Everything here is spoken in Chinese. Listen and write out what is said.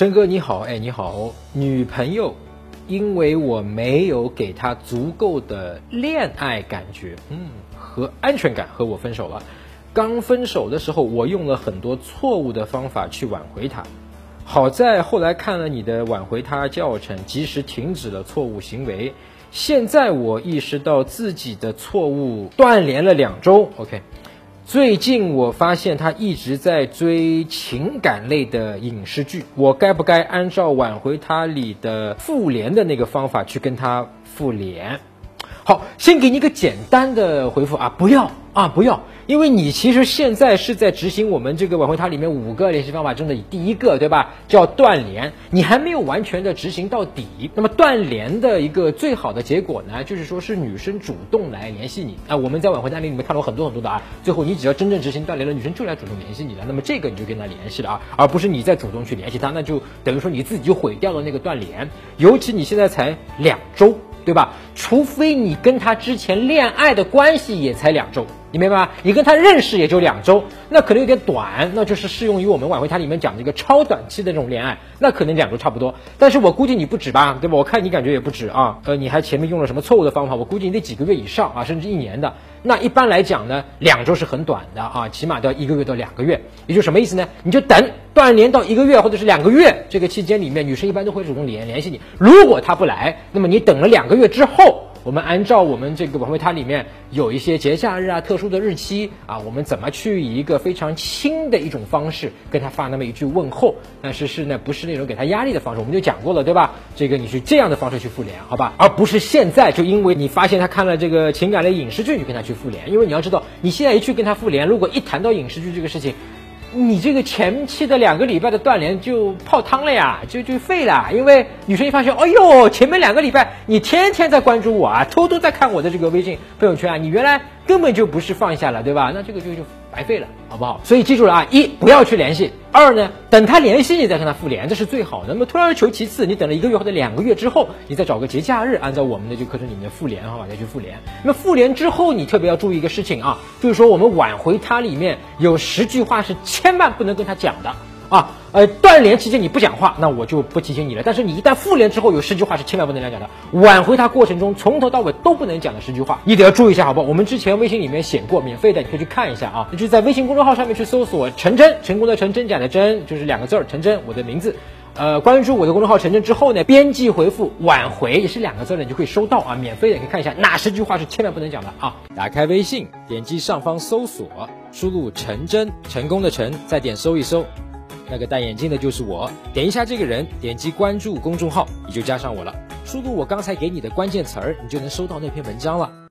真哥你好，哎你好，女朋友，因为我没有给她足够的恋爱感觉，嗯，和安全感，和我分手了。刚分手的时候，我用了很多错误的方法去挽回她，好在后来看了你的挽回她教程，及时停止了错误行为。现在我意识到自己的错误，断联了两周，OK。最近我发现他一直在追情感类的影视剧，我该不该按照挽回他里的复联的那个方法去跟他复联？好，先给你一个简单的回复啊，不要。啊，不要，因为你其实现在是在执行我们这个挽回他里面五个联系方法中的第一个，对吧？叫断联，你还没有完全的执行到底。那么断联的一个最好的结果呢，就是说是女生主动来联系你。啊，我们在挽回案例里面看到很多很多的啊，最后你只要真正执行断联了，女生就来主动联系你了。那么这个你就跟她联系了啊，而不是你在主动去联系她，那就等于说你自己就毁掉了那个断联。尤其你现在才两周。对吧？除非你跟他之前恋爱的关系也才两周，你明白吗？你跟他认识也就两周，那可能有点短，那就是适用于我们挽回他里面讲的一个超短期的这种恋爱，那可能两周差不多。但是我估计你不止吧，对吧？我看你感觉也不止啊。呃，你还前面用了什么错误的方法？我估计你得几个月以上啊，甚至一年的。那一般来讲呢，两周是很短的啊，起码都要一个月到两个月。也就什么意思呢？你就等断联到一个月或者是两个月这个期间里面，女生一般都会主动联联系你。如果她不来，那么你等了两个月之后。我们按照我们这个挽回它里面有一些节假日啊、特殊的日期啊，我们怎么去以一个非常轻的一种方式跟他发那么一句问候？但是是呢，不是那种给他压力的方式，我们就讲过了，对吧？这个你是这样的方式去复联，好吧？而不是现在就因为你发现他看了这个情感类影视剧，你跟他去复联，因为你要知道，你现在一去跟他复联，如果一谈到影视剧这个事情。你这个前期的两个礼拜的断联就泡汤了呀，就就废了，因为女生一发现，哎呦，前面两个礼拜你天天在关注我啊，偷偷在看我的这个微信朋友圈啊，你原来根本就不是放下了，对吧？那这个就就。白费了，好不好？所以记住了啊，一不要去联系，二呢，等他联系你再跟他复联，这是最好的。那么退而求其次，你等了一个月或者两个月之后，你再找个节假日，按照我们的这课程里面的复联，好吧，再去复联。那么复联之后，你特别要注意一个事情啊，就是说我们挽回他里面有十句话是千万不能跟他讲的。啊，呃，断联期间你不讲话，那我就不提醒你了。但是你一旦复联之后，有十句话是千万不能讲的，挽回他过程中从头到尾都不能讲的十句话，你得要注意一下，好不好？我们之前微信里面写过，免费的，你可以去看一下啊。就在微信公众号上面去搜索“陈真”，成功的陈，真假的真，就是两个字儿，陈真，我的名字。呃，关注我的公众号“陈真”之后呢，编辑回复“挽回”也是两个字的，你就可以收到啊，免费的，你可以看一下哪十句话是千万不能讲的啊。打开微信，点击上方搜索，输入“陈真”，成功的陈，再点搜一搜。那个戴眼镜的就是我，点一下这个人，点击关注公众号，你就加上我了。输入我刚才给你的关键词儿，你就能收到那篇文章了。